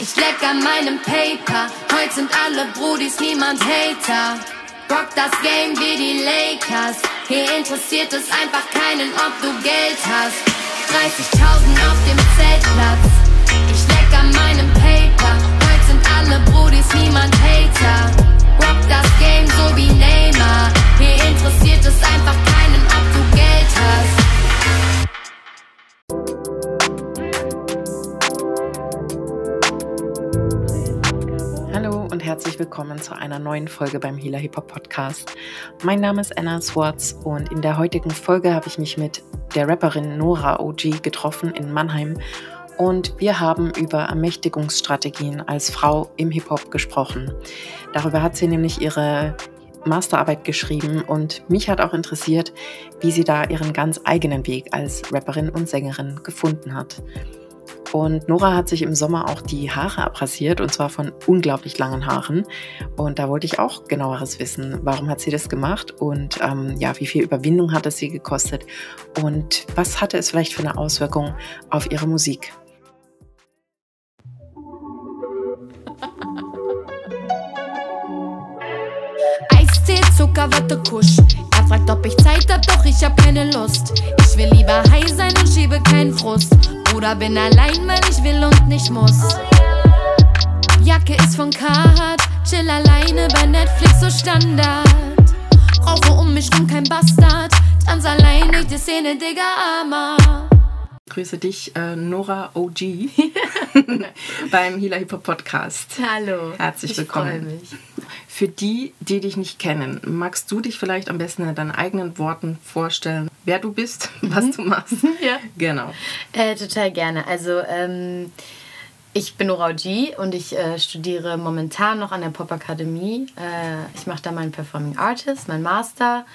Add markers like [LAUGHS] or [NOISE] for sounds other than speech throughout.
Ich leck an meinem Paper. Heute sind alle Brudis, niemand Hater. Rock das Game wie die Lakers. Hier interessiert es einfach keinen, ob du Geld hast. 30.000 auf dem Zeltplatz. Ich leck an meinem Paper. Heute sind alle Brudis, niemand Hater. Rock das Game so wie Neymar. Hier interessiert es einfach keinen, ob du Geld hast. Herzlich willkommen zu einer neuen Folge beim Hila Hip Hop Podcast. Mein Name ist Anna Swartz und in der heutigen Folge habe ich mich mit der Rapperin Nora OG getroffen in Mannheim und wir haben über Ermächtigungsstrategien als Frau im Hip Hop gesprochen. Darüber hat sie nämlich ihre Masterarbeit geschrieben und mich hat auch interessiert, wie sie da ihren ganz eigenen Weg als Rapperin und Sängerin gefunden hat. Und Nora hat sich im Sommer auch die Haare abrasiert und zwar von unglaublich langen Haaren. Und da wollte ich auch genaueres wissen. Warum hat sie das gemacht und ähm, ja, wie viel Überwindung hat es sie gekostet und was hatte es vielleicht für eine Auswirkung auf ihre Musik? Eistee, Zucker, Watte, Kusch. Er fragt, ob ich Zeit hab, doch ich hab keine Lust. Ich will lieber high sein und schiebe keinen Frust. Oder bin allein, weil ich will und nicht muss. Jacke ist von Carhartt, chill alleine bei Netflix so Standard. Rauche um mich rum kein Bastard, tanz alleine die Szene, Digga, Armer. Grüße dich, äh, Nora OG, [LAUGHS] beim Hila Hip Hop Podcast. Hallo. Herzlich willkommen. Ich mich. Für die, die dich nicht kennen, magst du dich vielleicht am besten in deinen eigenen Worten vorstellen, wer du bist, [LAUGHS] was mhm. du machst? [LAUGHS] ja. Genau. Äh, total gerne. Also, ähm, ich bin Nora G und ich äh, studiere momentan noch an der Pop Akademie. Äh, ich mache da meinen Performing Artist, mein Master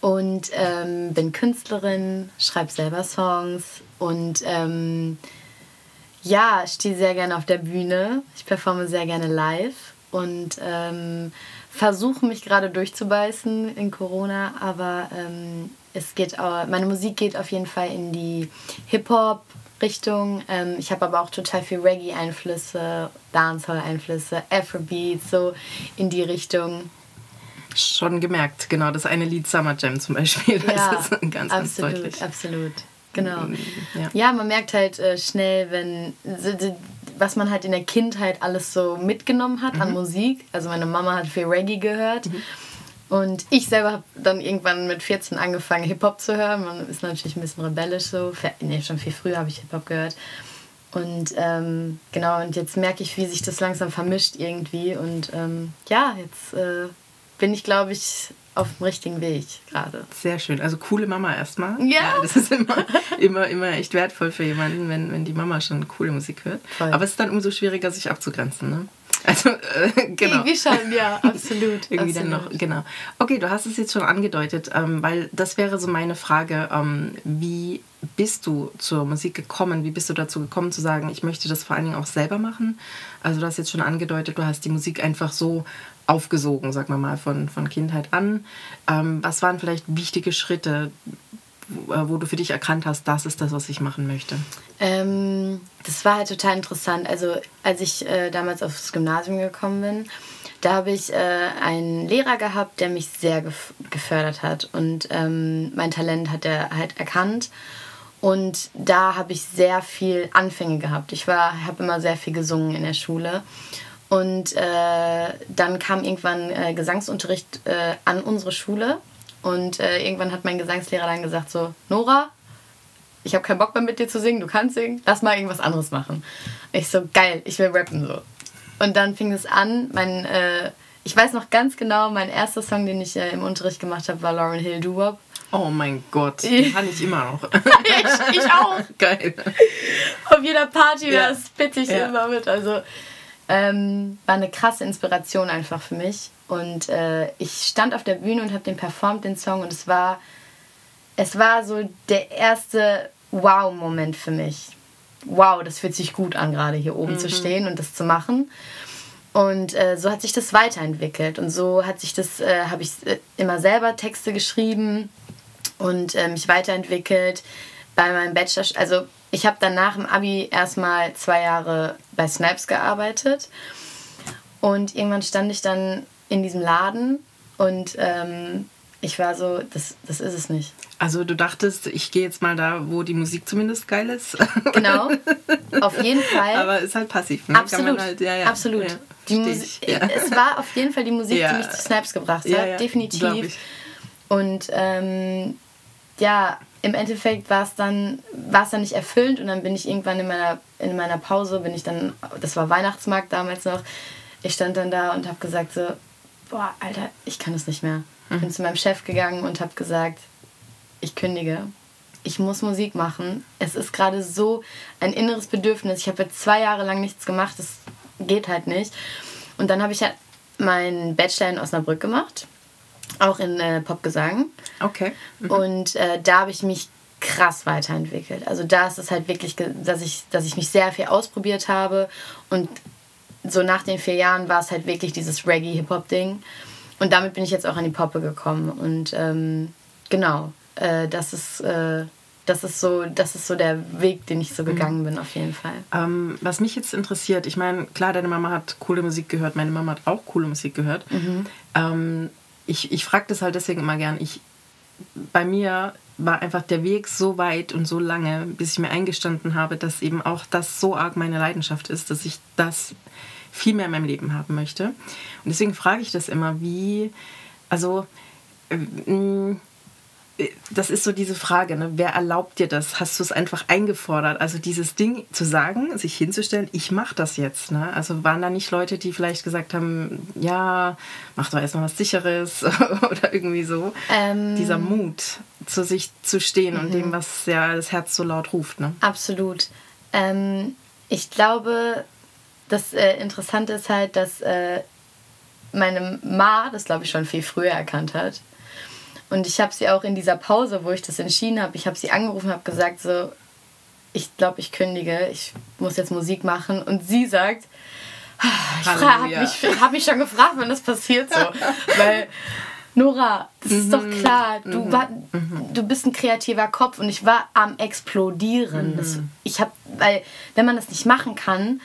und ähm, bin Künstlerin, schreibe selber Songs und ähm, ja, stehe sehr gerne auf der Bühne. Ich performe sehr gerne live und ähm, versuche mich gerade durchzubeißen in Corona, aber ähm, es geht auch, meine Musik geht auf jeden Fall in die Hip-Hop. Richtung. Ähm, ich habe aber auch total viel Reggae-Einflüsse, Dancehall-Einflüsse, Afrobeats, so in die Richtung. Schon gemerkt, genau. Das eine Lied Summer Jam zum Beispiel. [LAUGHS] Das ja, ist ganz, absolut, ganz deutlich. absolut. Genau. Ja. ja, man merkt halt äh, schnell, wenn was man halt in der Kindheit alles so mitgenommen hat mhm. an Musik. Also meine Mama hat viel Reggae gehört. Mhm. Und ich selber habe dann irgendwann mit 14 angefangen, Hip-Hop zu hören. Man ist natürlich ein bisschen rebellisch so. Nee, schon viel früher habe ich Hip-Hop gehört. Und ähm, genau, und jetzt merke ich, wie sich das langsam vermischt irgendwie. Und ähm, ja, jetzt äh, bin ich, glaube ich, auf dem richtigen Weg gerade. Sehr schön. Also coole Mama erstmal. Ja. ja. Das ist immer, immer, immer echt wertvoll für jemanden, wenn, wenn die Mama schon coole Musik hört. Voll. Aber es ist dann umso schwieriger, sich abzugrenzen. Ne? Also, äh, genau. Irgendwie schon, ja, absolut. [LAUGHS] Irgendwie absolut. dann noch, genau. Okay, du hast es jetzt schon angedeutet, ähm, weil das wäre so meine Frage. Ähm, wie bist du zur Musik gekommen? Wie bist du dazu gekommen zu sagen, ich möchte das vor allen Dingen auch selber machen? Also, du hast jetzt schon angedeutet, du hast die Musik einfach so aufgesogen, sagen wir mal, von, von Kindheit an. Ähm, was waren vielleicht wichtige Schritte, wo, äh, wo, du für dich erkannt hast, das ist das, was ich machen möchte? Ähm, das war halt total interessant. Also als ich äh, damals aufs Gymnasium gekommen bin, da habe ich äh, einen Lehrer gehabt, der mich sehr gef gefördert hat. Und ähm, mein Talent hat er halt erkannt. Und da habe ich sehr viel Anfänge gehabt. Ich habe immer sehr viel gesungen in der Schule. Und äh, dann kam irgendwann äh, Gesangsunterricht äh, an unsere Schule. Und äh, irgendwann hat mein Gesangslehrer dann gesagt so, Nora, ich habe keinen Bock mehr mit dir zu singen, du kannst singen, lass mal irgendwas anderes machen. Ich so, geil, ich will rappen so. Und dann fing es an, mein, äh, ich weiß noch ganz genau, mein erster Song, den ich äh, im Unterricht gemacht habe, war Lauren Hill Doo-Wop. Oh mein Gott, den kann ich immer noch. [LAUGHS] ich, ich auch. [LAUGHS] Geil. Auf jeder Party, ja. das bitte ich ja. immer mit. Also ähm, war eine krasse Inspiration einfach für mich. Und äh, ich stand auf der Bühne und habe den performt, den Song. Und es war, es war so der erste Wow-Moment für mich. Wow, das fühlt sich gut an, gerade hier oben mhm. zu stehen und das zu machen. Und äh, so hat sich das weiterentwickelt. Und so hat sich das, äh, habe ich äh, immer selber Texte geschrieben und äh, mich weiterentwickelt. Bei meinem Bachelor, also ich habe dann nach dem Abi erstmal zwei Jahre bei Snipes gearbeitet. Und irgendwann stand ich dann in diesem Laden und ähm, ich war so, das, das ist es nicht. Also du dachtest, ich gehe jetzt mal da, wo die Musik zumindest geil ist. [LAUGHS] Genau, auf jeden Fall. Aber ist halt passiv. Ne? Absolut, halt, ja, ja. absolut. Ja, die Musik, Es war auf jeden Fall die Musik, die mich zu Snaps gebracht hat, definitiv. Und ähm, ja, im Endeffekt war es dann, war es dann nicht erfüllend und dann bin ich irgendwann in meiner, in meiner Pause, bin ich dann, das war Weihnachtsmarkt damals noch, ich stand dann da und habe gesagt so, boah, Alter, ich kann es nicht mehr. Mhm. Bin zu meinem Chef gegangen und habe gesagt, ich kündige. Ich muss Musik machen. Es ist gerade so ein inneres Bedürfnis. Ich habe jetzt zwei Jahre lang nichts gemacht. Das geht halt nicht. Und dann habe ich halt meinen Bachelor in Osnabrück gemacht. Auch in äh, Popgesang. Okay. Mhm. Und äh, da habe ich mich krass weiterentwickelt. Also da ist es halt wirklich, dass ich, dass ich mich sehr viel ausprobiert habe und so nach den vier Jahren war es halt wirklich dieses Reggae-Hip-Hop-Ding. Und damit bin ich jetzt auch an die Poppe gekommen. Und ähm, genau, äh, das ist. Äh, das ist, so, das ist so der Weg, den ich so mhm. gegangen bin, auf jeden Fall. Ähm, was mich jetzt interessiert, ich meine, klar, deine Mama hat coole Musik gehört, meine Mama hat auch coole Musik gehört. Mhm. Ähm, ich ich frage das halt deswegen immer gern. Ich, bei mir war einfach der Weg so weit und so lange, bis ich mir eingestanden habe, dass eben auch das so arg meine Leidenschaft ist, dass ich das viel mehr in meinem Leben haben möchte. Und deswegen frage ich das immer, wie, also, äh, das ist so diese Frage, ne? wer erlaubt dir das? Hast du es einfach eingefordert? Also dieses Ding zu sagen, sich hinzustellen, ich mache das jetzt. Ne? Also waren da nicht Leute, die vielleicht gesagt haben, ja, mach doch erstmal was Sicheres [LAUGHS] oder irgendwie so. Ähm, Dieser Mut, zu sich zu stehen und dem, mhm. was ja das Herz so laut ruft. Ne? Absolut. Ähm, ich glaube, das äh, Interessante ist halt, dass äh, meine Ma das, glaube ich, schon viel früher erkannt hat. Und ich habe sie auch in dieser Pause, wo ich das entschieden habe, ich habe sie angerufen und habe gesagt, so, ich glaube, ich kündige, ich muss jetzt Musik machen. Und sie sagt, ich habe mich, hab mich schon gefragt, wann das passiert so. [LAUGHS] Weil Nora, das mhm. ist doch mhm. klar, du, mhm. war, mhm. du bist ein kreativer Kopf und ich war am explodieren. Das, mhm. ich habe, weil wenn man das nicht machen kann,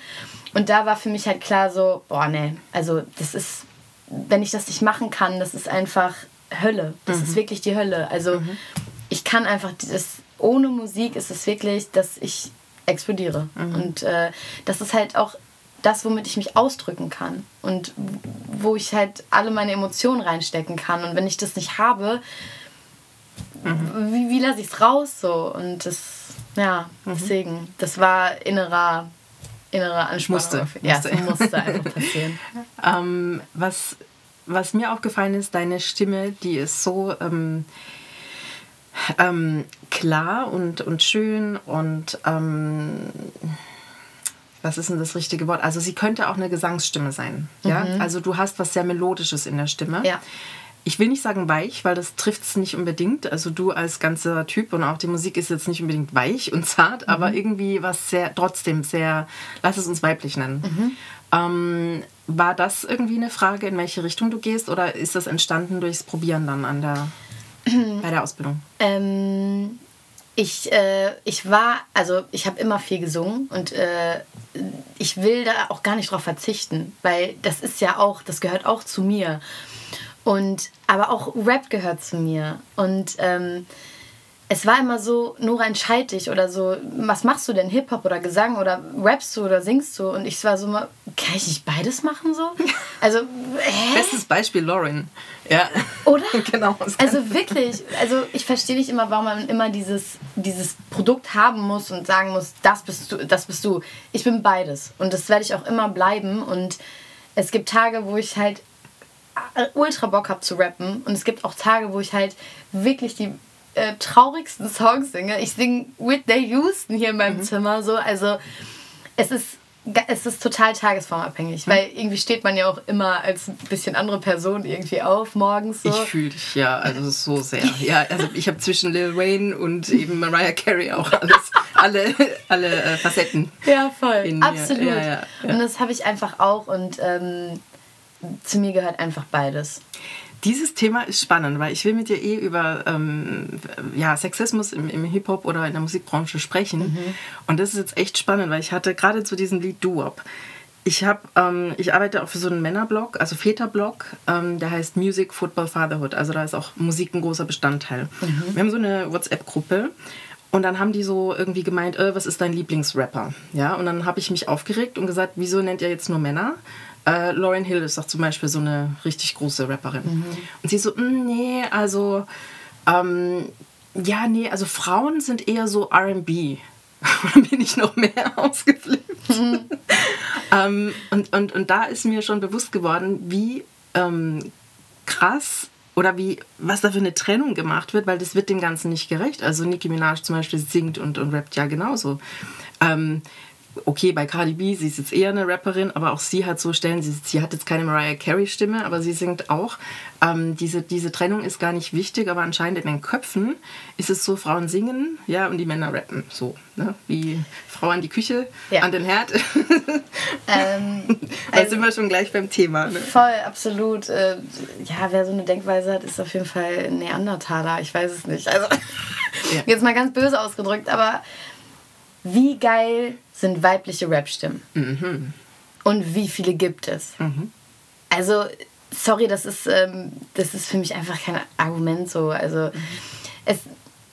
und da war für mich halt klar so, boah, nee, also das ist, wenn ich das nicht machen kann, das ist einfach Hölle. Das mhm. ist wirklich die Hölle. Also mhm. ich kann einfach, das, ohne Musik ist es wirklich, dass ich explodiere. Mhm. Und äh, das ist halt auch das, womit ich mich ausdrücken kann und wo ich halt alle meine Emotionen reinstecken kann. Und wenn ich das nicht habe, mhm. wie, wie lasse ich es raus so? Und das, ja, mhm. deswegen, das war innerer innere Anspannung. Musste. Ja, musste. es musste einfach [LAUGHS] passieren. ähm, was, was mir aufgefallen ist, deine Stimme, die ist so ähm, ähm, klar und, und schön und ähm, was ist denn das richtige Wort? Also sie könnte auch eine Gesangsstimme sein. Ja? Mhm. Also du hast was sehr Melodisches in der Stimme. Ja ich will nicht sagen weich, weil das trifft es nicht unbedingt. Also du als ganzer Typ und auch die Musik ist jetzt nicht unbedingt weich und zart, mhm. aber irgendwie was sehr, trotzdem sehr, lass es uns weiblich nennen. Mhm. Ähm, war das irgendwie eine Frage, in welche Richtung du gehst oder ist das entstanden durchs Probieren dann an der, [CLEARS THROAT] bei der Ausbildung? Ähm, ich, äh, ich war, also ich habe immer viel gesungen und äh, ich will da auch gar nicht drauf verzichten, weil das ist ja auch, das gehört auch zu mir. Und, aber auch Rap gehört zu mir. Und ähm, es war immer so, Nora, entscheid dich oder so, was machst du denn? Hip-Hop oder Gesang oder rappst du oder singst du? Und ich war so mal, kann ich nicht beides machen so? [LAUGHS] Also, hä? Bestes Beispiel Lauren. Ja. Oder? [LAUGHS] genau. Also wirklich, also ich verstehe nicht immer, warum man immer dieses, dieses Produkt haben muss und sagen muss, das bist du, das bist du. Ich bin beides. Und das werde ich auch immer bleiben. Und es gibt Tage, wo ich halt äh, ultra Bock habe zu rappen. Und es gibt auch Tage, wo ich halt wirklich die äh, traurigsten Songs singe. Ich singe Whitney Houston hier in meinem mhm. Zimmer. So. Also es ist, es ist total tagesformabhängig, mhm. weil irgendwie steht man ja auch immer als ein bisschen andere Person irgendwie auf morgens. So. Ich fühle dich ja, also so sehr. Ja, also ich habe zwischen Lil Wayne und eben Mariah Carey auch alles, alle, alle äh, Facetten. Ja, voll. Absolut. Ja, ja, ja. Und das habe ich einfach auch und ähm, zu mir gehört einfach beides. Dieses Thema ist spannend, weil ich will mit dir eh über ähm, ja, Sexismus im, im Hip-Hop oder in der Musikbranche sprechen. Mhm. Und das ist jetzt echt spannend, weil ich hatte gerade zu diesem Lied Doo-Wop. Ich, hab, ähm, ich arbeite auch für so einen Männerblog, also Väterblog, ähm, der heißt Music, Football, Fatherhood. Also da ist auch Musik ein großer Bestandteil. Mhm. Wir haben so eine WhatsApp-Gruppe und dann haben die so irgendwie gemeint, äh, was ist dein Lieblingsrapper? Ja, und dann habe ich mich aufgeregt und gesagt, wieso nennt ihr jetzt nur Männer? Äh, Lauren Hill ist doch zum Beispiel so eine richtig große Rapperin. Mhm. Und sie so, mm, nee, also, ähm, ja, nee, also Frauen sind eher so RB. [LAUGHS] dann bin ich noch mehr [LAUGHS] ausgeflippt. Mhm. [LAUGHS] ähm, und, und, und da ist mir schon bewusst geworden, wie ähm, krass oder wie, was da für eine Trennung gemacht wird, weil das wird dem Ganzen nicht gerecht. Also Nicki Minaj zum Beispiel singt und, und rappt ja genauso. Ähm, okay, bei Cardi B, sie ist jetzt eher eine Rapperin, aber auch sie hat so Stellen, sie, sie hat jetzt keine Mariah Carey Stimme, aber sie singt auch. Ähm, diese, diese Trennung ist gar nicht wichtig, aber anscheinend in den Köpfen ist es so, Frauen singen, ja, und die Männer rappen, so, ne? wie Frau an die Küche, ja. an den Herd. [LAUGHS] ähm, da also, sind wir schon gleich beim Thema. Ne? Voll, absolut. Äh, ja, wer so eine Denkweise hat, ist auf jeden Fall ein Neandertaler, ich weiß es nicht. Also, ja. [LAUGHS] jetzt mal ganz böse ausgedrückt, aber wie geil sind weibliche Rapstimmen? Mhm. Und wie viele gibt es? Mhm. Also, sorry, das ist, ähm, das ist für mich einfach kein Argument so. Also, es,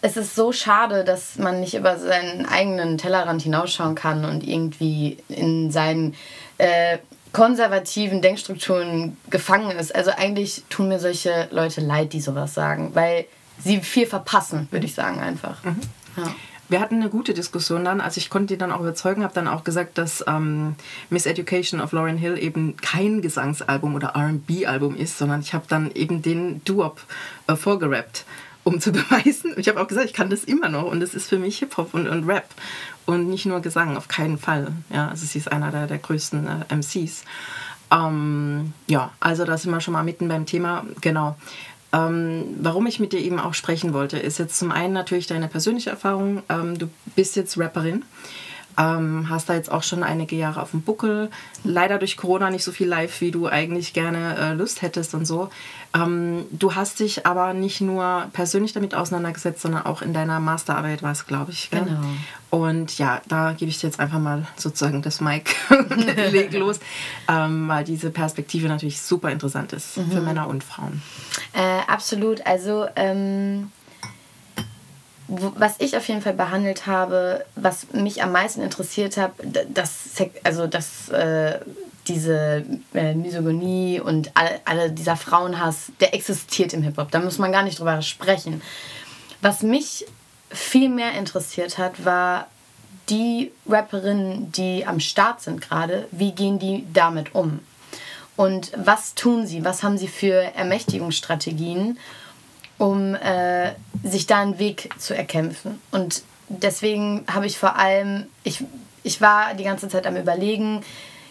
es ist so schade, dass man nicht über seinen eigenen Tellerrand hinausschauen kann und irgendwie in seinen äh, konservativen Denkstrukturen gefangen ist. Also eigentlich tun mir solche Leute leid, die sowas sagen, weil sie viel verpassen, würde ich sagen einfach. Mhm. Ja wir hatten eine gute Diskussion dann. Also ich konnte die dann auch überzeugen, habe dann auch gesagt, dass ähm, Miss Education of Lauren Hill eben kein Gesangsalbum oder R&B-Album ist, sondern ich habe dann eben den Duop äh, vorgerappt, um zu [LAUGHS] beweisen. Ich habe auch gesagt, ich kann das immer noch und es ist für mich Hip-Hop und, und Rap und nicht nur Gesang, auf keinen Fall. Ja, also sie ist einer der, der größten äh, MCs. Ähm, ja, also da sind wir schon mal mitten beim Thema. Genau. Ähm, warum ich mit dir eben auch sprechen wollte, ist jetzt zum einen natürlich deine persönliche Erfahrung. Ähm, du bist jetzt Rapperin, ähm, hast da jetzt auch schon einige Jahre auf dem Buckel. Leider durch Corona nicht so viel live, wie du eigentlich gerne äh, Lust hättest und so. Ähm, du hast dich aber nicht nur persönlich damit auseinandergesetzt, sondern auch in deiner Masterarbeit war es, glaube ich. Gell? Genau. Und ja, da gebe ich dir jetzt einfach mal sozusagen das Mic [LAUGHS] leg los, ähm, weil diese Perspektive natürlich super interessant ist mhm. für Männer und Frauen. Äh, absolut. Also ähm, was ich auf jeden Fall behandelt habe, was mich am meisten interessiert hat, dass also dass äh, diese äh, Misogynie und all, alle dieser Frauenhass, der existiert im Hip-Hop. Da muss man gar nicht drüber sprechen. Was mich viel mehr interessiert hat, war die Rapperinnen, die am Start sind gerade, wie gehen die damit um? Und was tun sie? Was haben sie für Ermächtigungsstrategien, um äh, sich da einen Weg zu erkämpfen? Und deswegen habe ich vor allem, ich, ich war die ganze Zeit am Überlegen,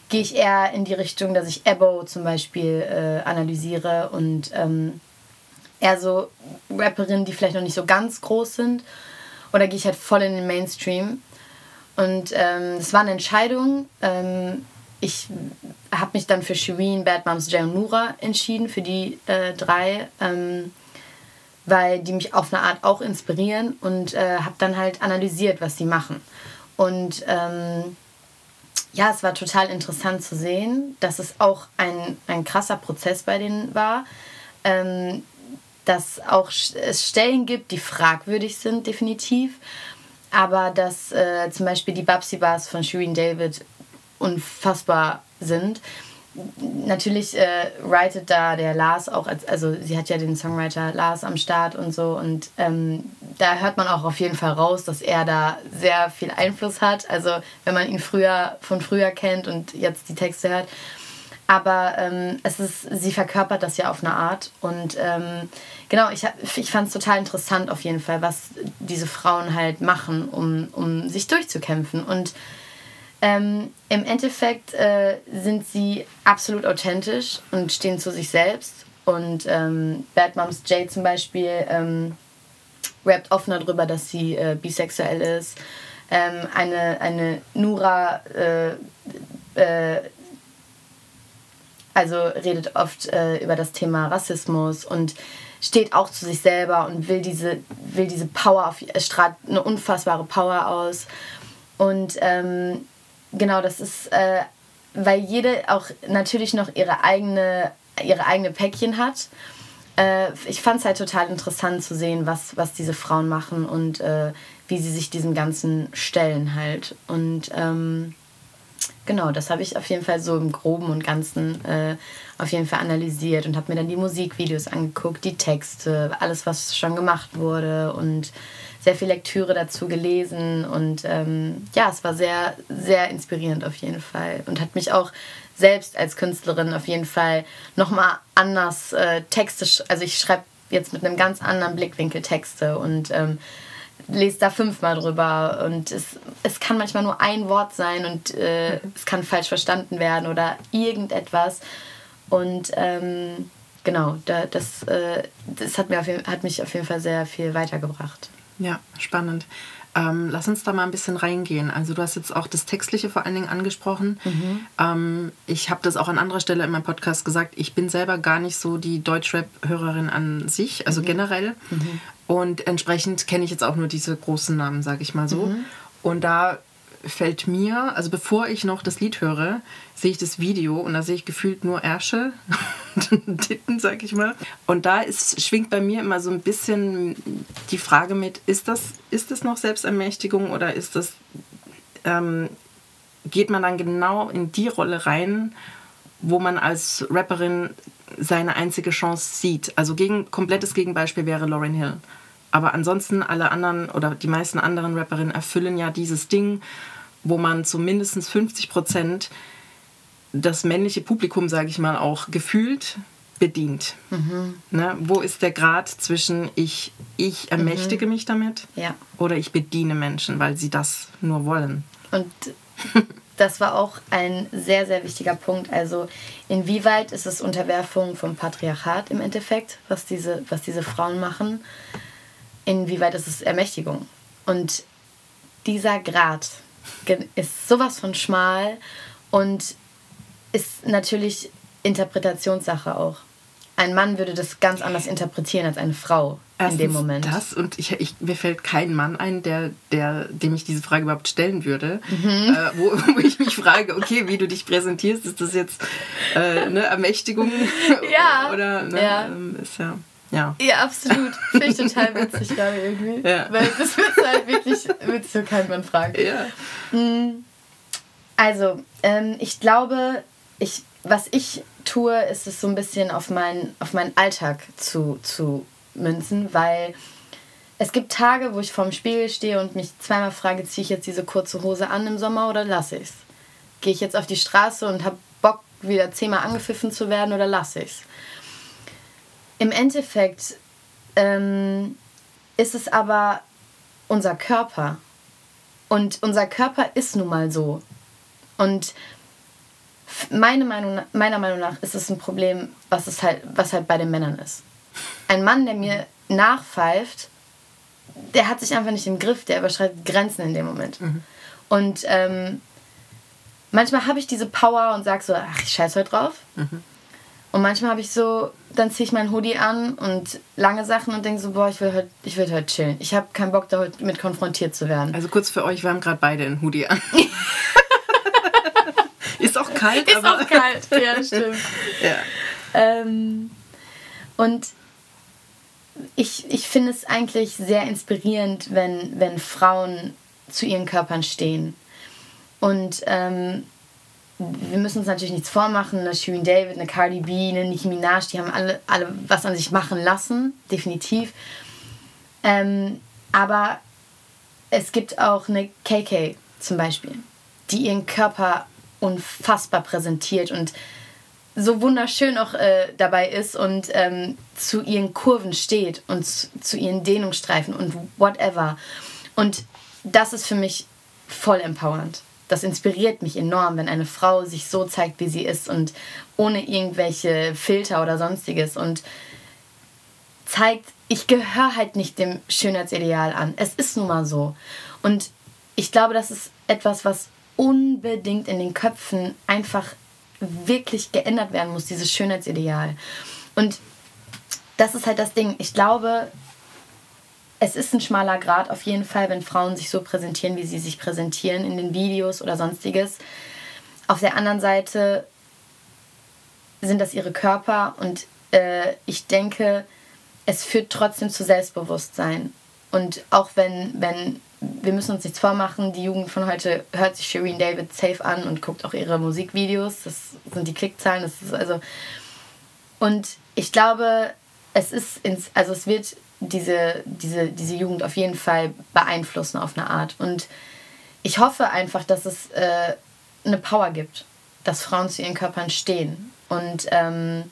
gehe ich eher in die Richtung, dass ich Ebo zum Beispiel äh, analysiere und ähm, eher so Rapperinnen, die vielleicht noch nicht so ganz groß sind. Oder gehe ich halt voll in den Mainstream. Und ähm, es ähm, war eine Entscheidung. Ähm, ich habe mich dann für Shireen, Bad Moms, Jay und Nura entschieden, für die äh, drei, ähm, weil die mich auf eine Art auch inspirieren und äh, habe dann halt analysiert, was sie machen. Und ähm, ja, es war total interessant zu sehen, dass es auch ein, ein krasser Prozess bei denen war. Ähm, dass auch es Stellen gibt, die fragwürdig sind, definitiv. Aber dass äh, zum Beispiel die Babsy Bars von Shireen David unfassbar sind. Natürlich äh, writet da der Lars auch, als, also sie hat ja den Songwriter Lars am Start und so und ähm, da hört man auch auf jeden Fall raus, dass er da sehr viel Einfluss hat. Also wenn man ihn früher von früher kennt und jetzt die Texte hört. Aber ähm, es ist, sie verkörpert das ja auf eine Art und ähm, genau, ich, ich fand es total interessant auf jeden Fall, was diese Frauen halt machen, um, um sich durchzukämpfen und ähm, Im Endeffekt äh, sind sie absolut authentisch und stehen zu sich selbst. Und ähm, Bad Moms Jay zum Beispiel ähm, rappt offener darüber, dass sie äh, bisexuell ist. Ähm, eine, eine Nura äh, äh also redet oft äh, über das Thema Rassismus und steht auch zu sich selber und will diese, will diese Power, auf, strahlt eine unfassbare Power aus. Und ähm, genau, das ist, äh, weil jede auch natürlich noch ihre eigene, ihre eigene Päckchen hat. Äh, ich fand es halt total interessant zu sehen, was, was diese Frauen machen und äh, wie sie sich diesem Ganzen stellen halt. Und ähm, genau, das habe ich auf jeden Fall so im Groben und Ganzen äh, auf jeden Fall analysiert und habe mir dann die Musikvideos angeguckt, die Texte, alles, was schon gemacht wurde und sehr viel Lektüre dazu gelesen. Und ähm, ja, es war sehr, sehr inspirierend auf jeden Fall und hat mich auch selbst als Künstlerin auf jeden Fall nochmal anders äh, Texte, also ich schreibe jetzt mit einem ganz anderen Blickwinkel Texte und ähm, lese da fünfmal drüber und es, es kann manchmal nur ein Wort sein und äh, mhm. es kann falsch verstanden werden oder irgendetwas. Und ähm, genau, da, das, äh, das hat, mir auf hat mich auf jeden Fall sehr viel weitergebracht. Ja, spannend. Ähm, lass uns da mal ein bisschen reingehen. Also du hast jetzt auch das Textliche vor allen Dingen angesprochen. Mhm. Ähm, ich habe das auch an anderer Stelle in meinem Podcast gesagt. Ich bin selber gar nicht so die Deutschrap-Hörerin an sich, also mhm. generell. Mhm. Und entsprechend kenne ich jetzt auch nur diese großen Namen, sage ich mal so. Mhm. Und da fällt mir, also bevor ich noch das Lied höre, sehe ich das Video und da sehe ich gefühlt nur Ärsche [LAUGHS] und Titten, sag ich mal. Und da ist, schwingt bei mir immer so ein bisschen die Frage mit, ist das, ist das noch Selbstermächtigung oder ist das, ähm, geht man dann genau in die Rolle rein, wo man als Rapperin seine einzige Chance sieht? Also gegen, komplettes Gegenbeispiel wäre Lauryn Hill. Aber ansonsten alle anderen oder die meisten anderen Rapperinnen erfüllen ja dieses Ding, wo man zu mindestens 50 Prozent das männliche Publikum, sage ich mal, auch gefühlt bedient. Mhm. Ne? Wo ist der Grad zwischen ich, ich ermächtige mhm. mich damit ja. oder ich bediene Menschen, weil sie das nur wollen? Und das war auch ein sehr, sehr wichtiger Punkt. Also inwieweit ist es Unterwerfung vom Patriarchat im Endeffekt, was diese, was diese Frauen machen? Inwieweit ist es Ermächtigung. Und dieser Grad ist sowas von schmal und ist natürlich Interpretationssache auch. Ein Mann würde das ganz anders interpretieren als eine Frau Erstens in dem Moment. Das und ich, ich, mir fällt kein Mann ein, der, der, dem ich diese Frage überhaupt stellen würde, mhm. äh, wo, [LAUGHS] wo, ich mich frage, okay, wie du dich präsentierst, ist das jetzt äh, eine Ermächtigung? [LAUGHS] Ja. Oder ne, ja. Ähm, ist ja. Ja. Ja, absolut. Finde ich total witzig gerade irgendwie. Ja. Weil das wird halt wirklich, würdest du keinen Mann fragen. Ja. Mm. Also, ähm, ich glaube, ich, was ich tue, ist es so ein bisschen auf, mein, auf meinen Alltag zu, zu münzen, weil es gibt Tage, wo ich vorm Spiegel stehe und mich zweimal frage, ziehe ich jetzt diese kurze Hose an im Sommer oder lasse ich es? Gehe ich jetzt auf die Straße und habe Bock, wieder zehnmal angepfiffen zu werden oder lasse ich es? Im Endeffekt ähm, ist es aber unser Körper. Und unser Körper ist nun mal so. Und meine Meinung, meiner Meinung nach ist es ein Problem, was, es halt, was halt bei den Männern ist. Ein Mann, der mir nachpfeift, der hat sich einfach nicht im Griff, der überschreitet Grenzen in dem Moment. Mhm. Und ähm, manchmal habe ich diese Power und sage so, ach, ich scheiß heute drauf. Mhm. Und manchmal habe ich so, dann ziehe ich meinen Hoodie an und lange Sachen und denke so, boah, ich will heute, ich will heute chillen. Ich habe keinen Bock, damit konfrontiert zu werden. Also kurz für euch, wir haben gerade beide einen Hoodie an. [LAUGHS] Ist auch kalt, Ist auch kalt, ja, stimmt. [LAUGHS] ja. Ähm, und ich, ich finde es eigentlich sehr inspirierend, wenn, wenn Frauen zu ihren Körpern stehen. Und ähm, wir müssen uns natürlich nichts vormachen. Eine Shirin David, eine Cardi B, eine Nicki Minaj, die haben alle, alle was an sich machen lassen, definitiv. Ähm, aber es gibt auch eine KK zum Beispiel, die ihren Körper unfassbar präsentiert und so wunderschön auch äh, dabei ist und ähm, zu ihren Kurven steht und zu, zu ihren Dehnungsstreifen und whatever. Und das ist für mich voll empowernd das inspiriert mich enorm, wenn eine Frau sich so zeigt, wie sie ist und ohne irgendwelche Filter oder sonstiges und zeigt, ich gehöre halt nicht dem Schönheitsideal an. Es ist nun mal so. Und ich glaube, das ist etwas, was unbedingt in den Köpfen einfach wirklich geändert werden muss, dieses Schönheitsideal. Und das ist halt das Ding. Ich glaube, es ist ein schmaler Grad auf jeden Fall, wenn Frauen sich so präsentieren, wie sie sich präsentieren in den Videos oder sonstiges. Auf der anderen Seite sind das ihre Körper und äh, ich denke, es führt trotzdem zu Selbstbewusstsein. Und auch wenn, wenn, wir müssen uns nichts vormachen, die Jugend von heute hört sich Shireen David safe an und guckt auch ihre Musikvideos. Das sind die Klickzahlen. Das ist also. Und ich glaube, es ist ins, also es wird diese, diese, diese Jugend auf jeden Fall beeinflussen auf eine Art. Und ich hoffe einfach, dass es äh, eine Power gibt, dass Frauen zu ihren Körpern stehen. Und ähm,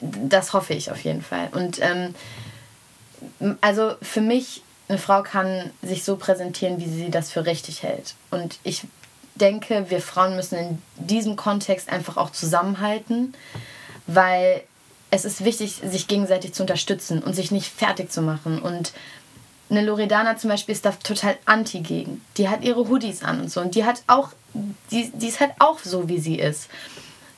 das hoffe ich auf jeden Fall. Und ähm, also für mich, eine Frau kann sich so präsentieren, wie sie das für richtig hält. Und ich denke, wir Frauen müssen in diesem Kontext einfach auch zusammenhalten, weil es ist wichtig, sich gegenseitig zu unterstützen und sich nicht fertig zu machen. Und eine Loredana zum Beispiel ist da total anti gegen. Die hat ihre Hoodies an und so. Und die hat auch, die, die ist halt auch so, wie sie ist.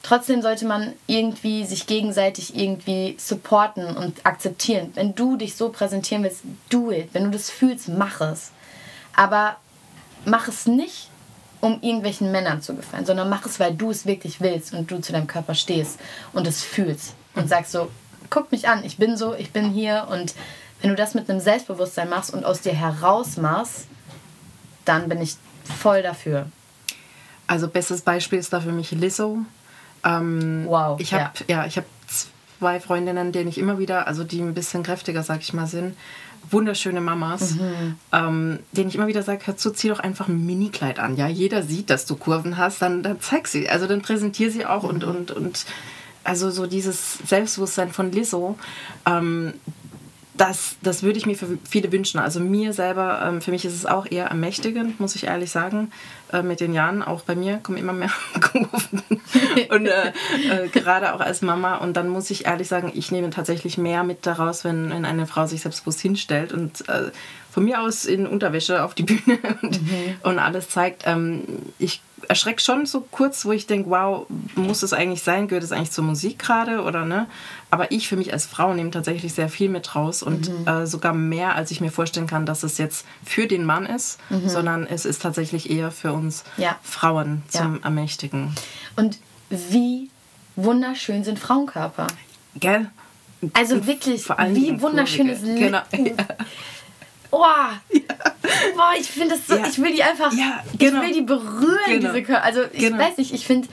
Trotzdem sollte man irgendwie sich gegenseitig irgendwie supporten und akzeptieren. Wenn du dich so präsentieren willst, do it. Wenn du das fühlst, mach es. Aber mach es nicht, um irgendwelchen Männern zu gefallen, sondern mach es, weil du es wirklich willst und du zu deinem Körper stehst und es fühlst und sagst so, guck mich an, ich bin so, ich bin hier und wenn du das mit einem Selbstbewusstsein machst und aus dir heraus machst, dann bin ich voll dafür. Also bestes Beispiel ist da für mich Lizzo. Ähm, wow. Ich habe ja. ja, ich habe zwei Freundinnen, denen ich immer wieder, also die ein bisschen kräftiger, sag ich mal, sind, wunderschöne Mamas, mhm. ähm, denen ich immer wieder sage, hör zu, zieh doch einfach ein Minikleid an. Ja, jeder sieht, dass du Kurven hast, dann, dann zeig sie, also dann präsentier sie auch mhm. und, und, und also so dieses Selbstbewusstsein von Lizzo, ähm, das, das würde ich mir für viele wünschen. Also mir selber, ähm, für mich ist es auch eher ermächtigend, muss ich ehrlich sagen. Äh, mit den Jahren, auch bei mir kommen immer mehr [LAUGHS] Kurven. und äh, äh, gerade auch als Mama. Und dann muss ich ehrlich sagen, ich nehme tatsächlich mehr mit daraus, wenn, wenn eine Frau sich selbstbewusst hinstellt und äh, von mir aus in Unterwäsche auf die Bühne [LAUGHS] und, mhm. und alles zeigt. Ähm, ich erschreckt schon so kurz, wo ich denke, wow, muss es eigentlich sein? Gehört es eigentlich zur Musik gerade oder ne? Aber ich für mich als Frau nehme tatsächlich sehr viel mit raus und mhm. äh, sogar mehr, als ich mir vorstellen kann, dass es jetzt für den Mann ist, mhm. sondern es ist tatsächlich eher für uns ja. Frauen zum ja. Ermächtigen. Und wie wunderschön sind Frauenkörper. Gell? Also wirklich, wie wunderschön ist Genau. [LAUGHS] Ja. Oh, ja. boah, ich finde das so, ja. ich will die einfach, ja, genau. ich will die berühren, genau. diese Körper. Also ich genau. weiß nicht, ich finde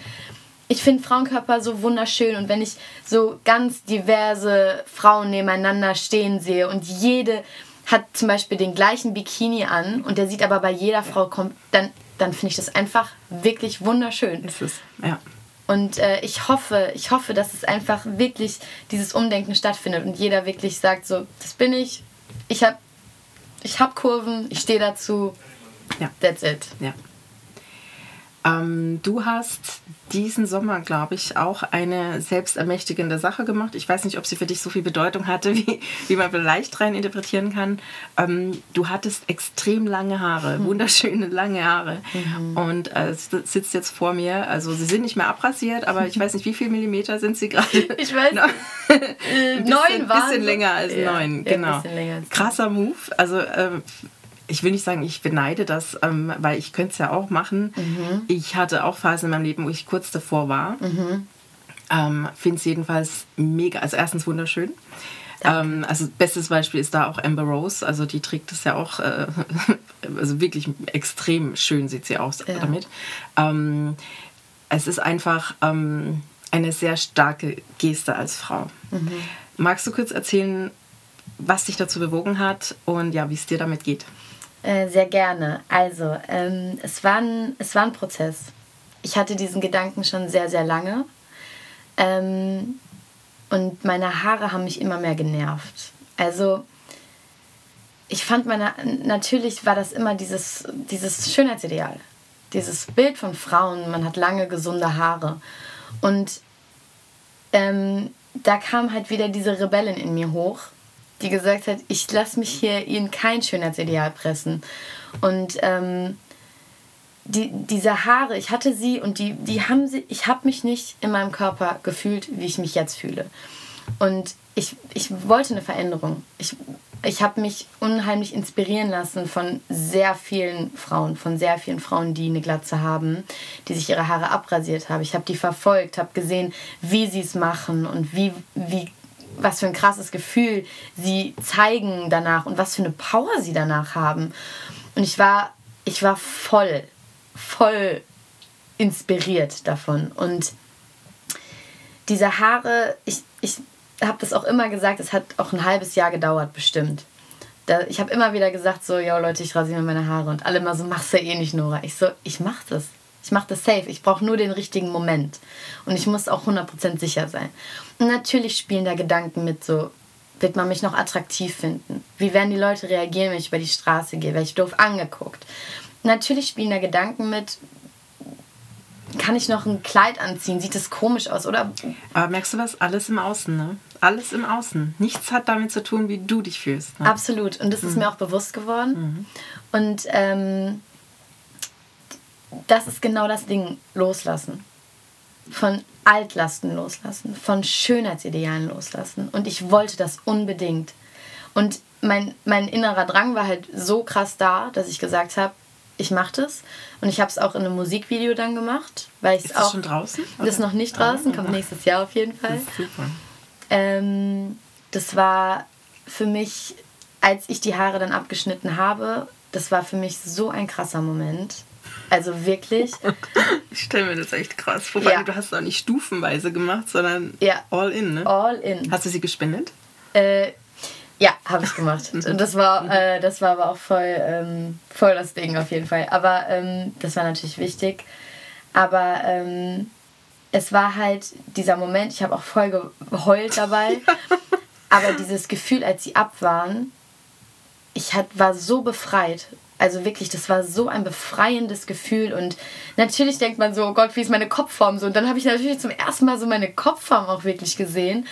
ich finde Frauenkörper so wunderschön und wenn ich so ganz diverse Frauen nebeneinander stehen sehe und jede hat zum Beispiel den gleichen Bikini an und der sieht aber bei jeder Frau kommt, dann, dann finde ich das einfach wirklich wunderschön. Ist es, ja. Und äh, ich hoffe, ich hoffe, dass es einfach wirklich dieses Umdenken stattfindet und jeder wirklich sagt so, das bin ich, ich habe ich habe Kurven, ich stehe dazu. Ja. That's it. Ja. Ähm, du hast diesen Sommer, glaube ich, auch eine selbstermächtigende Sache gemacht. Ich weiß nicht, ob sie für dich so viel Bedeutung hatte, [LAUGHS] wie, wie man vielleicht rein interpretieren kann. Ähm, du hattest extrem lange Haare, mhm. wunderschöne lange Haare. Mhm. Und äh, sitzt jetzt vor mir. Also sie sind nicht mehr abrasiert, aber ich weiß nicht, wie viel Millimeter sind sie gerade? [LAUGHS] Ich weiß ein bisschen, neun waren bisschen länger als ja, neun, genau. Krasser Move. Also äh, ich will nicht sagen, ich beneide das, ähm, weil ich könnte es ja auch machen. Mhm. Ich hatte auch Phasen in meinem Leben, wo ich kurz davor war. Mhm. Ähm, Finde es jedenfalls mega, also erstens wunderschön. Ähm, also bestes Beispiel ist da auch Amber Rose, also die trägt es ja auch, äh, [LAUGHS] also wirklich extrem schön sieht sie aus ja. damit. Ähm, es ist einfach ähm, eine sehr starke Geste als Frau. Mhm. Magst du kurz erzählen, was dich dazu bewogen hat und ja, wie es dir damit geht? Äh, sehr gerne. Also, ähm, es, war ein, es war ein Prozess. Ich hatte diesen Gedanken schon sehr, sehr lange. Ähm, und meine Haare haben mich immer mehr genervt. Also, ich fand meine, natürlich war das immer dieses, dieses Schönheitsideal. Dieses Bild von Frauen, man hat lange, gesunde Haare. Und ähm, da kam halt wieder diese Rebellin in mir hoch die gesagt hat, ich lasse mich hier in kein Schönheitsideal pressen. Und ähm, die, diese Haare, ich hatte sie und die, die haben sie, ich habe mich nicht in meinem Körper gefühlt, wie ich mich jetzt fühle. Und ich, ich wollte eine Veränderung. Ich, ich habe mich unheimlich inspirieren lassen von sehr vielen Frauen, von sehr vielen Frauen, die eine Glatze haben, die sich ihre Haare abrasiert haben. Ich habe die verfolgt, habe gesehen, wie sie es machen und wie, wie, was für ein krasses Gefühl sie zeigen danach und was für eine Power sie danach haben. Und ich war, ich war voll, voll inspiriert davon. Und diese Haare, ich, ich habe das auch immer gesagt, es hat auch ein halbes Jahr gedauert, bestimmt. Da, ich habe immer wieder gesagt, so, ja Leute, ich rasiere mir meine Haare. Und alle immer so, machst du eh nicht, Nora. Ich so, ich mach das. Ich mache das safe. Ich brauche nur den richtigen Moment. Und ich muss auch 100% sicher sein. Natürlich spielen da Gedanken mit, so, wird man mich noch attraktiv finden? Wie werden die Leute reagieren, wenn ich über die Straße gehe? Werde ich doof angeguckt? Natürlich spielen da Gedanken mit, kann ich noch ein Kleid anziehen? Sieht das komisch aus? Oder? Aber merkst du was? Alles im Außen, ne? Alles im Außen. Nichts hat damit zu tun, wie du dich fühlst. Ne? Absolut. Und das mhm. ist mir auch bewusst geworden. Mhm. Und ähm, das ist genau das Ding. Loslassen. Von Altlasten loslassen. Von Schönheitsidealen loslassen. Und ich wollte das unbedingt. Und mein, mein innerer Drang war halt so krass da, dass ich gesagt habe, ich mache das. Und ich habe es auch in einem Musikvideo dann gemacht. Weil ist das auch, schon draußen? Das ist noch nicht draußen, kommt nächstes Jahr auf jeden Fall. Das super. Ähm, das war für mich, als ich die Haare dann abgeschnitten habe, das war für mich so ein krasser Moment. Also wirklich. [LAUGHS] ich stelle mir das echt krass vor. Ja. Du hast es auch nicht stufenweise gemacht, sondern ja. all in, ne? All in. Hast du sie gespendet? Äh, ja, habe ich gemacht. Und [LAUGHS] das war, äh, das war aber auch voll, ähm, voll das Ding auf jeden Fall. Aber ähm, das war natürlich wichtig. Aber ähm, es war halt dieser Moment, ich habe auch voll geheult dabei. [LAUGHS] aber dieses Gefühl, als sie ab waren, ich hat, war so befreit. Also wirklich, das war so ein befreiendes Gefühl. Und natürlich denkt man so, oh Gott, wie ist meine Kopfform so? Und dann habe ich natürlich zum ersten Mal so meine Kopfform auch wirklich gesehen.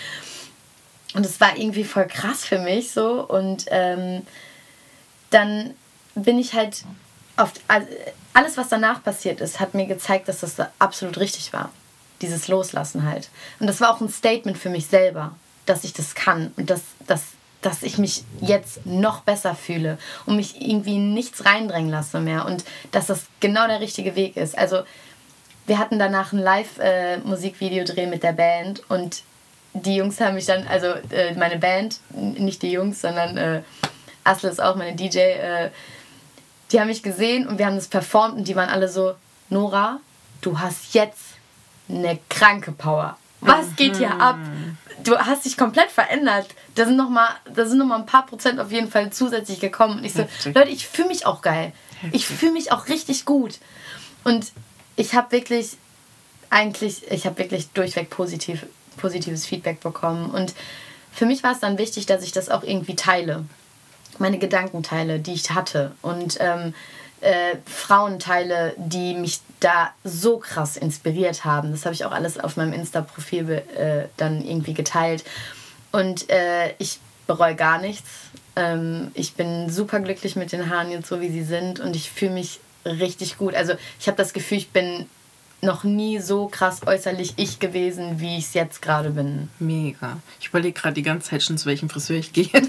Und es war irgendwie voll krass für mich so. Und ähm, dann bin ich halt auf. Also alles, was danach passiert ist, hat mir gezeigt, dass das absolut richtig war. Dieses Loslassen halt. Und das war auch ein Statement für mich selber, dass ich das kann und dass, dass, dass ich mich jetzt noch besser fühle und mich irgendwie nichts reindrängen lasse mehr und dass das genau der richtige Weg ist. Also, wir hatten danach ein Live-Musikvideo-Dreh mit der Band und die Jungs haben mich dann, also äh, meine Band, nicht die Jungs, sondern äh, Asle ist auch meine DJ, äh, die haben mich gesehen und wir haben das performt und die waren alle so, Nora, du hast jetzt eine kranke Power. Was geht hier ab? Du hast dich komplett verändert. Da sind noch mal, da sind noch mal ein paar Prozent auf jeden Fall zusätzlich gekommen. Und ich so, Heftig. Leute, ich fühle mich auch geil. Heftig. Ich fühle mich auch richtig gut. Und ich habe wirklich, eigentlich, ich habe wirklich durchweg positiv positives Feedback bekommen. Und für mich war es dann wichtig, dass ich das auch irgendwie teile. Meine Gedanken teile, die ich hatte. Und ähm, äh, Frauen teile, die mich da so krass inspiriert haben. Das habe ich auch alles auf meinem Insta-Profil äh, dann irgendwie geteilt. Und äh, ich bereue gar nichts. Ähm, ich bin super glücklich mit den Haaren jetzt so, wie sie sind. Und ich fühle mich richtig gut. Also ich habe das Gefühl, ich bin noch nie so krass äußerlich ich gewesen, wie ich es jetzt gerade bin. Mega. Ich überlege gerade die ganze Zeit schon, zu welchem Friseur ich gehe. [LAUGHS]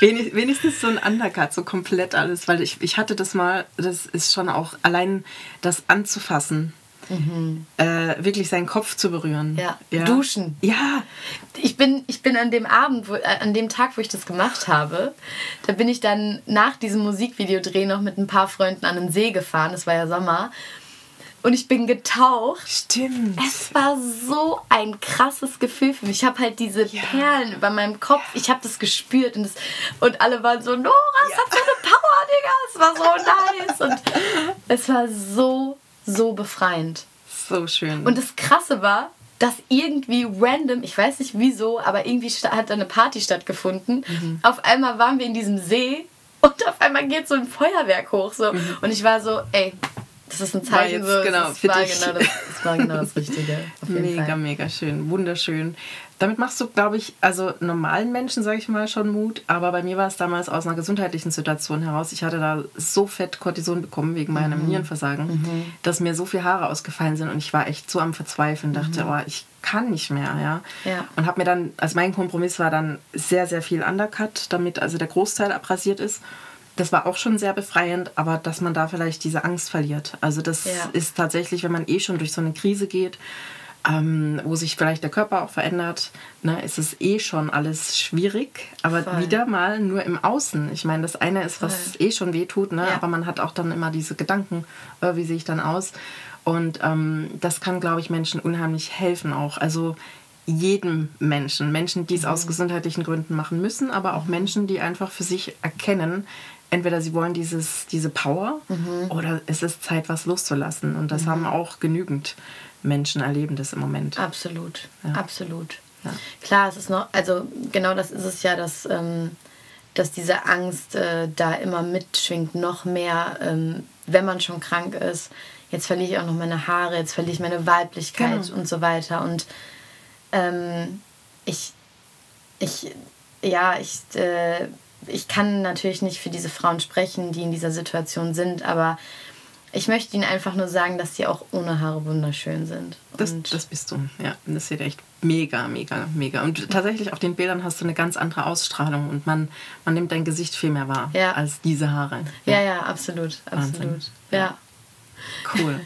wenigstens so ein Undercut, so komplett alles, weil ich, ich hatte das mal, das ist schon auch allein das anzufassen. Mhm. Äh, wirklich seinen Kopf zu berühren. Ja. ja. Duschen. Ja. Ich bin, ich bin an dem Abend, wo, äh, an dem Tag, wo ich das gemacht habe, da bin ich dann nach diesem Musikvideodreh noch mit ein paar Freunden an den See gefahren. Es war ja Sommer und ich bin getaucht. Stimmt. Es war so ein krasses Gefühl für mich. Ich habe halt diese ja. Perlen über meinem Kopf. Ich habe das gespürt und, das, und alle waren so, Nora, ja. hat so eine Power, Digga. Es war so [LAUGHS] nice. Und es war so, so befreiend. So schön. Und das Krasse war, dass irgendwie random, ich weiß nicht wieso, aber irgendwie hat da eine Party stattgefunden. Mhm. Auf einmal waren wir in diesem See [LAUGHS] und auf einmal geht so ein Feuerwerk hoch. So. Mhm. Und ich war so, ey, das ist ein Zeichen, war jetzt, so, genau, für war genau das, es war genau das Richtige. Mega, Fall. mega schön, wunderschön. Damit machst du, glaube ich, also normalen Menschen, sage ich mal, schon Mut. Aber bei mir war es damals aus einer gesundheitlichen Situation heraus. Ich hatte da so fett Cortison bekommen wegen meinem Mhm. Nierenversagen, dass mir so viele Haare ausgefallen sind und ich war echt so am Verzweifeln. Dachte, oh, ich kann nicht mehr, ja. Mhm. Ja. Und habe mir dann, also mein Kompromiss war dann sehr, sehr viel Undercut, damit also der Großteil abrasiert ist. Das war auch schon sehr befreiend, aber dass man da vielleicht diese Angst verliert. Also das Ja. ist tatsächlich, wenn man eh schon durch so eine Krise geht, ähm, wo sich vielleicht der Körper auch verändert, ne, ist es eh schon alles schwierig. Aber Voll. wieder mal nur im Außen. Ich meine, das eine ist, was Voll. eh schon weh tut, ne, Ja. aber man hat auch dann immer diese Gedanken, äh, wie sehe ich dann aus. Und ähm, das kann, glaube ich, Menschen unheimlich helfen auch. Also jedem Menschen. Menschen, die es Mhm. aus gesundheitlichen Gründen machen müssen, aber auch Menschen, die einfach für sich erkennen, entweder sie wollen dieses, diese Power Mhm. oder es ist Zeit, was loszulassen. Und das haben auch genügend Menschen erleben das im Moment. Absolut, Ja. absolut. Ja. Klar, es ist noch, also genau das ist es ja, dass, ähm, dass diese Angst äh, da immer mitschwingt, noch mehr, ähm, wenn man schon krank ist. Jetzt verliere ich auch noch meine Haare, jetzt verliere ich meine Weiblichkeit Genau. und so weiter. Und ähm, ich, ich, ja, ich, äh, ich kann natürlich nicht für diese Frauen sprechen, die in dieser Situation sind, aber ich möchte ihnen einfach nur sagen, dass sie auch ohne Haare wunderschön sind. Das, das bist du, ja. Und Das sieht echt mega, mega, mega. Und tatsächlich auf den Bildern hast du eine ganz andere Ausstrahlung und man, man nimmt dein Gesicht viel mehr wahr Ja. als diese Haare. Ja, ja, absolut, Wahnsinn. absolut. Ja. Cool.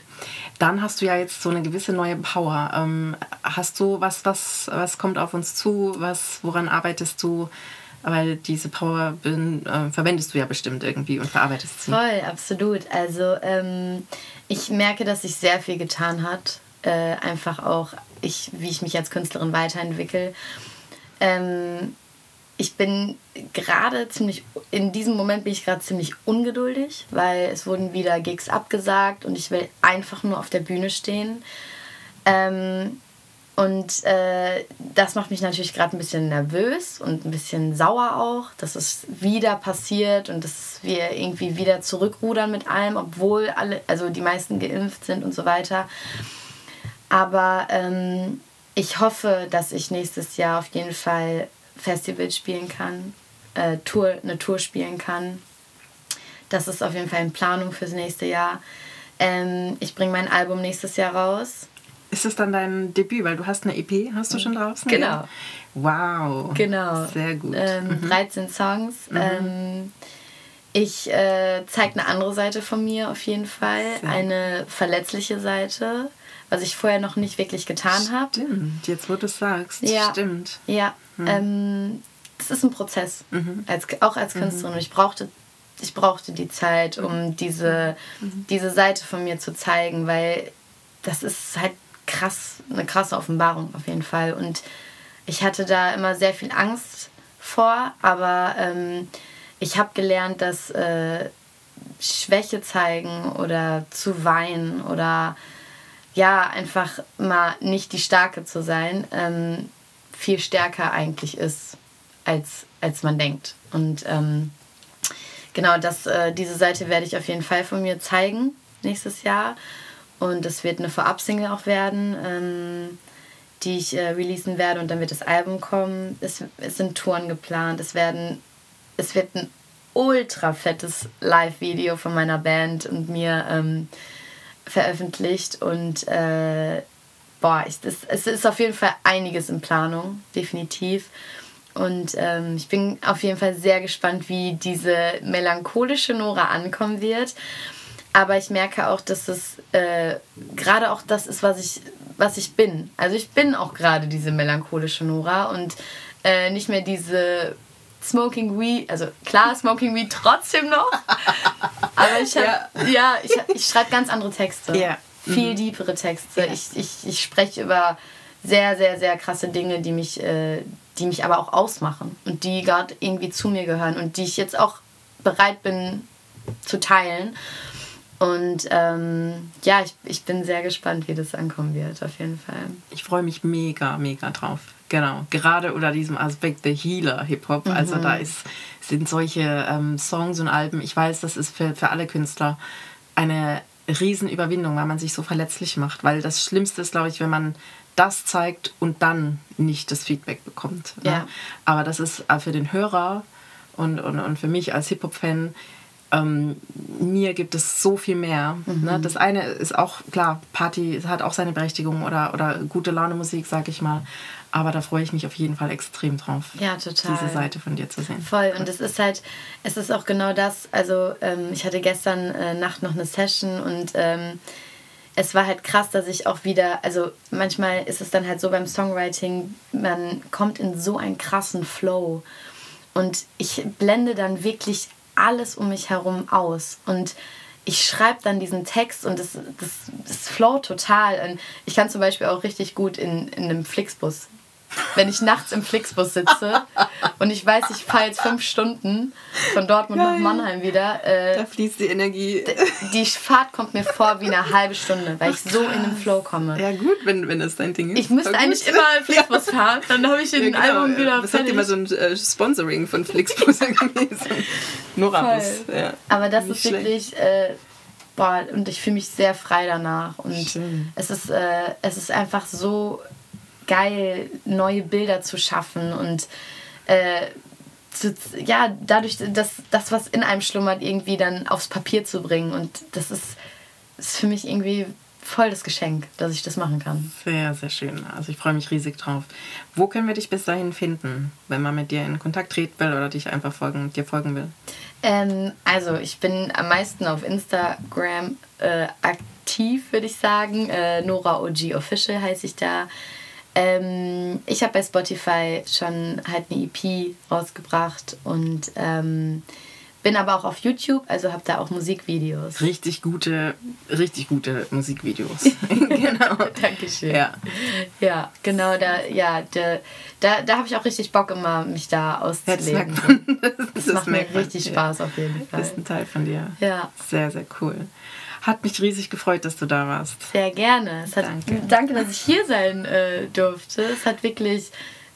Dann hast du ja jetzt so eine gewisse neue Power. Ähm, hast du was, was, was kommt auf uns zu? Was, woran arbeitest du? Weil diese Power bin, äh, verwendest du ja bestimmt irgendwie und verarbeitest sie. Voll, absolut. Also ähm, ich merke, dass sich sehr viel getan hat. Äh, einfach auch, ich, wie ich mich als Künstlerin weiterentwickle. Ähm, ich bin gerade ziemlich, in diesem Moment bin ich gerade ziemlich ungeduldig, weil es wurden wieder Gigs abgesagt und ich will einfach nur auf der Bühne stehen. Ähm, und äh, das macht mich natürlich gerade ein bisschen nervös und ein bisschen sauer auch, dass es wieder passiert und dass wir irgendwie wieder zurückrudern mit allem, obwohl alle, also die meisten geimpft sind und so weiter. Aber ähm, ich hoffe, dass ich nächstes Jahr auf jeden Fall Festivals spielen kann, äh, Tour, eine Tour spielen kann. Das ist auf jeden Fall in Planung fürs nächste Jahr. Ähm, ich bringe mein Album nächstes Jahr raus. Ist es dann dein Debüt? Weil du hast eine EP, hast du schon draußen? Genau. Wow. Genau. Sehr gut. Ähm, 13 Songs. Ähm, ich äh, zeige eine andere Seite von mir auf jeden Fall. Sehr. Eine verletzliche Seite, was ich vorher noch nicht wirklich getan habe. Stimmt, jetzt wo du es sagst. Ja. Stimmt. Ja, ähm, es ist ein Prozess, als, auch als Künstlerin. Und Ich brauchte, ich brauchte die Zeit, um diese, diese Seite von mir zu zeigen, weil das ist halt krass, eine krasse Offenbarung auf jeden Fall. Und ich hatte da immer sehr viel Angst vor, aber ähm, ich habe gelernt, dass äh, Schwäche zeigen oder zu weinen oder ja, einfach mal nicht die Starke zu sein, ähm, viel stärker eigentlich ist, als, als man denkt. Und ähm, genau, das, äh, diese Seite werde ich auf jeden Fall von mir zeigen nächstes Jahr. Und es wird eine Vorab-Single auch werden, ähm, die ich äh, releasen werde und dann wird das Album kommen. Es, es sind Touren geplant, es werden, es wird ein ultra fettes Live-Video von meiner Band und mir ähm, veröffentlicht und äh, boah, ich, das, es ist auf jeden Fall einiges in Planung, definitiv. Und ähm, ich bin auf jeden Fall sehr gespannt, wie diese melancholische Nora ankommen wird. Aber ich merke auch, dass es äh, gerade auch das ist, was ich, was ich bin. Also ich bin auch gerade diese melancholische Nora und äh, nicht mehr diese Smoking Weed, also klar, Smoking Weed trotzdem noch. [LAUGHS] Aber ich ja. ja, ich, ich schreibe ganz andere Texte. Ja. Viel deepere Texte. Ja. Ich, ich, ich spreche über sehr, sehr, sehr krasse Dinge, die mich, äh, die mich aber auch ausmachen und die gerade irgendwie zu mir gehören und die ich jetzt auch bereit bin zu teilen. Und ähm, ja, ich, ich bin sehr gespannt, wie das ankommen wird, auf jeden Fall. Ich freue mich mega, mega drauf. Genau. Gerade unter diesem Aspekt der Healer-Hip-Hop. Also da ist, sind solche ähm, Songs und Alben, ich weiß, das ist für, für alle Künstler eine Riesenüberwindung, weil man sich so verletzlich macht. Weil das Schlimmste ist, glaube ich, wenn man das zeigt und dann nicht das Feedback bekommt. Ne? Ja. Aber das ist äh, für den Hörer und, und, und für mich als Hip-Hop-Fan ähm, mir gibt es so viel mehr. Mhm. Ne? Das eine ist auch, klar, Party hat auch seine Berechtigung oder, oder gute Laune Musik, sag ich mal. Aber da freue ich mich auf jeden Fall extrem drauf. Ja, total. Diese Seite von dir zu sehen. Voll. Und es ist halt, es ist auch genau das. Also, ähm, ich hatte gestern äh, Nacht noch eine Session und ähm, es war halt krass, dass ich auch wieder, also manchmal ist es dann halt so beim Songwriting, man kommt in so einen krassen Flow. Und ich blende dann wirklich alles um mich herum aus. Und ich schreibe dann diesen Text und das, das, das flow total. Und ich kann zum Beispiel auch richtig gut in, in einem Flixbus wenn ich nachts im Flixbus sitze [LAUGHS] und ich weiß, ich fahre jetzt fünf Stunden von Dortmund Geil. nach Mannheim wieder. Äh, da fließt die Energie. Die Fahrt kommt mir vor wie eine halbe Stunde, weil ich so in den Flow komme. Ja gut, wenn, wenn das dein Ding ist. Ich müsste eigentlich immer im Flixbus fahren, dann habe ich den ja, genau. Album wieder Das hat immer so ein äh, Sponsoring von Flixbus [LAUGHS] so Norabus. Ja. Aber das Nicht ist wirklich... Äh, boah, und ich fühle mich sehr frei danach. Und es ist, äh, es ist einfach so geil, neue Bilder zu schaffen und äh, zu, ja, dadurch das, das, was in einem schlummert, irgendwie dann aufs Papier zu bringen. Und das ist, ist für mich irgendwie voll das Geschenk, dass ich das machen kann. Sehr, sehr schön. Also ich freue mich riesig drauf. Wo können wir dich bis dahin finden, wenn man mit dir in Kontakt treten will oder dich einfach folgen, dir folgen will? Ähm, also ich bin am meisten auf Instagram äh, aktiv, würde ich sagen. Äh, Nora OG Official heiße ich da. Ähm, ich habe bei Spotify schon halt eine EP rausgebracht und ähm, bin aber auch auf YouTube, also habe da auch Musikvideos. Richtig gute, richtig gute Musikvideos. [LAUGHS] [LAUGHS] genau. Dankeschön. Ja. ja, genau, da, ja, da, da, da habe ich auch richtig Bock immer, mich da auszuleben. [LAUGHS] das, das, das macht mir richtig Spaß ja. auf jeden Fall. Das ist ein Teil von dir. Ja. Sehr, sehr cool. Hat mich riesig gefreut, dass du da warst. Sehr gerne. Es hat, danke. danke, dass ich hier sein äh, durfte. Es hat wirklich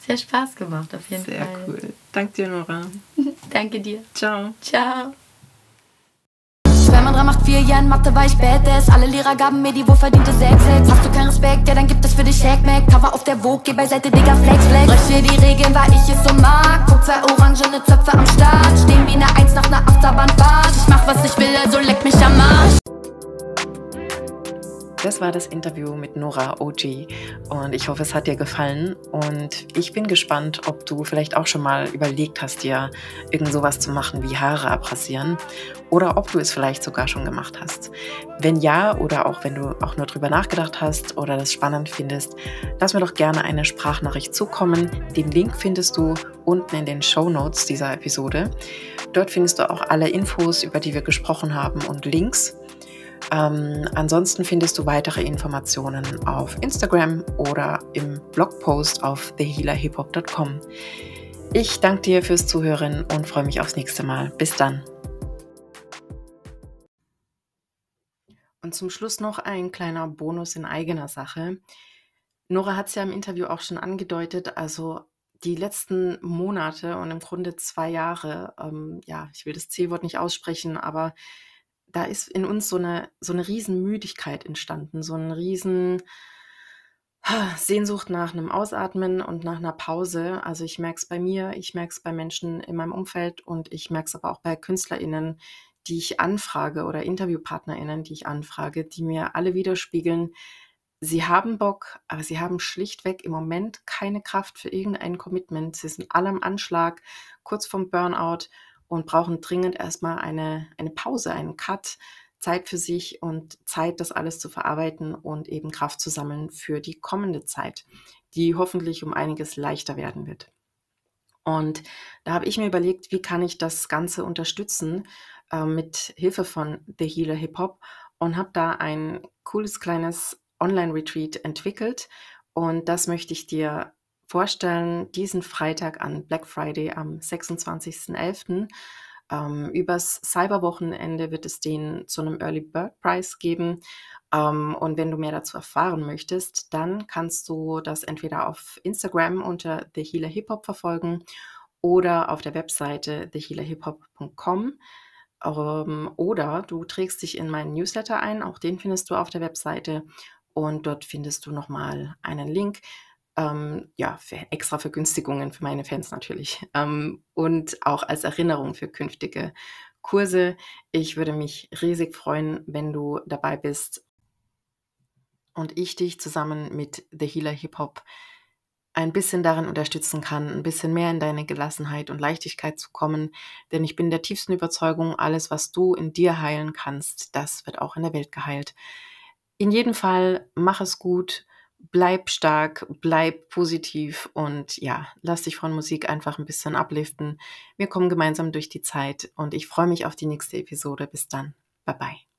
sehr Spaß gemacht, auf jeden sehr Fall. Sehr cool. Danke dir, Nora. [LAUGHS] danke dir. Ciao. Ciao. Wenn man dran macht vier Jahren Mathe war ich badass Alle Lehrer gaben mir die wohlverdiente 6 Hast du keinen Respekt, ja dann gibt es für dich Hackmack Cover auf der Vogue, geh beiseite, Digga, Flex, Flex Breche die Regeln, weil ich es so mag Guck, zwei orangene Zöpfe am Start Stehen wie eine Eins nach ner Achterbahnfahrt Ich mach was ich will, also leck mich am Arsch das war das Interview mit Nora OG und ich hoffe, es hat dir gefallen und ich bin gespannt, ob du vielleicht auch schon mal überlegt hast, dir irgend sowas zu machen wie Haare abrasieren oder ob du es vielleicht sogar schon gemacht hast. Wenn ja oder auch wenn du auch nur drüber nachgedacht hast oder das spannend findest, lass mir doch gerne eine Sprachnachricht zukommen. Den Link findest du unten in den Show Notes dieser Episode. Dort findest du auch alle Infos, über die wir gesprochen haben und Links ähm, ansonsten findest du weitere Informationen auf Instagram oder im Blogpost auf thehealerhiphop.com. Ich danke dir fürs Zuhören und freue mich aufs nächste Mal. Bis dann. Und zum Schluss noch ein kleiner Bonus in eigener Sache. Nora hat es ja im Interview auch schon angedeutet, also die letzten Monate und im Grunde zwei Jahre, ähm, ja, ich will das C-Wort nicht aussprechen, aber da ist in uns so eine, so eine riesen Müdigkeit entstanden, so ein riesen [SIGHS] Sehnsucht nach einem Ausatmen und nach einer Pause. Also ich merke es bei mir, ich merke es bei Menschen in meinem Umfeld und ich merke es aber auch bei KünstlerInnen, die ich anfrage oder InterviewpartnerInnen, die ich anfrage, die mir alle widerspiegeln, sie haben Bock, aber sie haben schlichtweg im Moment keine Kraft für irgendein Commitment. Sie sind alle am Anschlag, kurz vorm Burnout und brauchen dringend erstmal eine, eine Pause, einen Cut, Zeit für sich und Zeit, das alles zu verarbeiten und eben Kraft zu sammeln für die kommende Zeit, die hoffentlich um einiges leichter werden wird. Und da habe ich mir überlegt, wie kann ich das Ganze unterstützen äh, mit Hilfe von The Healer Hip Hop und habe da ein cooles kleines Online-Retreat entwickelt und das möchte ich dir vorstellen, diesen Freitag an Black Friday am 26.11. Ähm, übers Cyberwochenende wird es den zu einem Early Bird Price geben. Ähm, und wenn du mehr dazu erfahren möchtest, dann kannst du das entweder auf Instagram unter The Healer Hip Hop verfolgen oder auf der Webseite thehealerhiphop.com. Ähm, oder du trägst dich in meinen Newsletter ein, auch den findest du auf der Webseite und dort findest du nochmal einen Link. Ähm, ja, für extra Vergünstigungen für meine Fans natürlich. Ähm, und auch als Erinnerung für künftige Kurse. Ich würde mich riesig freuen, wenn du dabei bist und ich dich zusammen mit The Healer Hip Hop ein bisschen darin unterstützen kann, ein bisschen mehr in deine Gelassenheit und Leichtigkeit zu kommen. Denn ich bin der tiefsten Überzeugung, alles, was du in dir heilen kannst, das wird auch in der Welt geheilt. In jedem Fall, mach es gut, bleib stark, bleib positiv und ja, lass dich von Musik einfach ein bisschen abliften. Wir kommen gemeinsam durch die Zeit und ich freue mich auf die nächste Episode. Bis dann. Bye bye.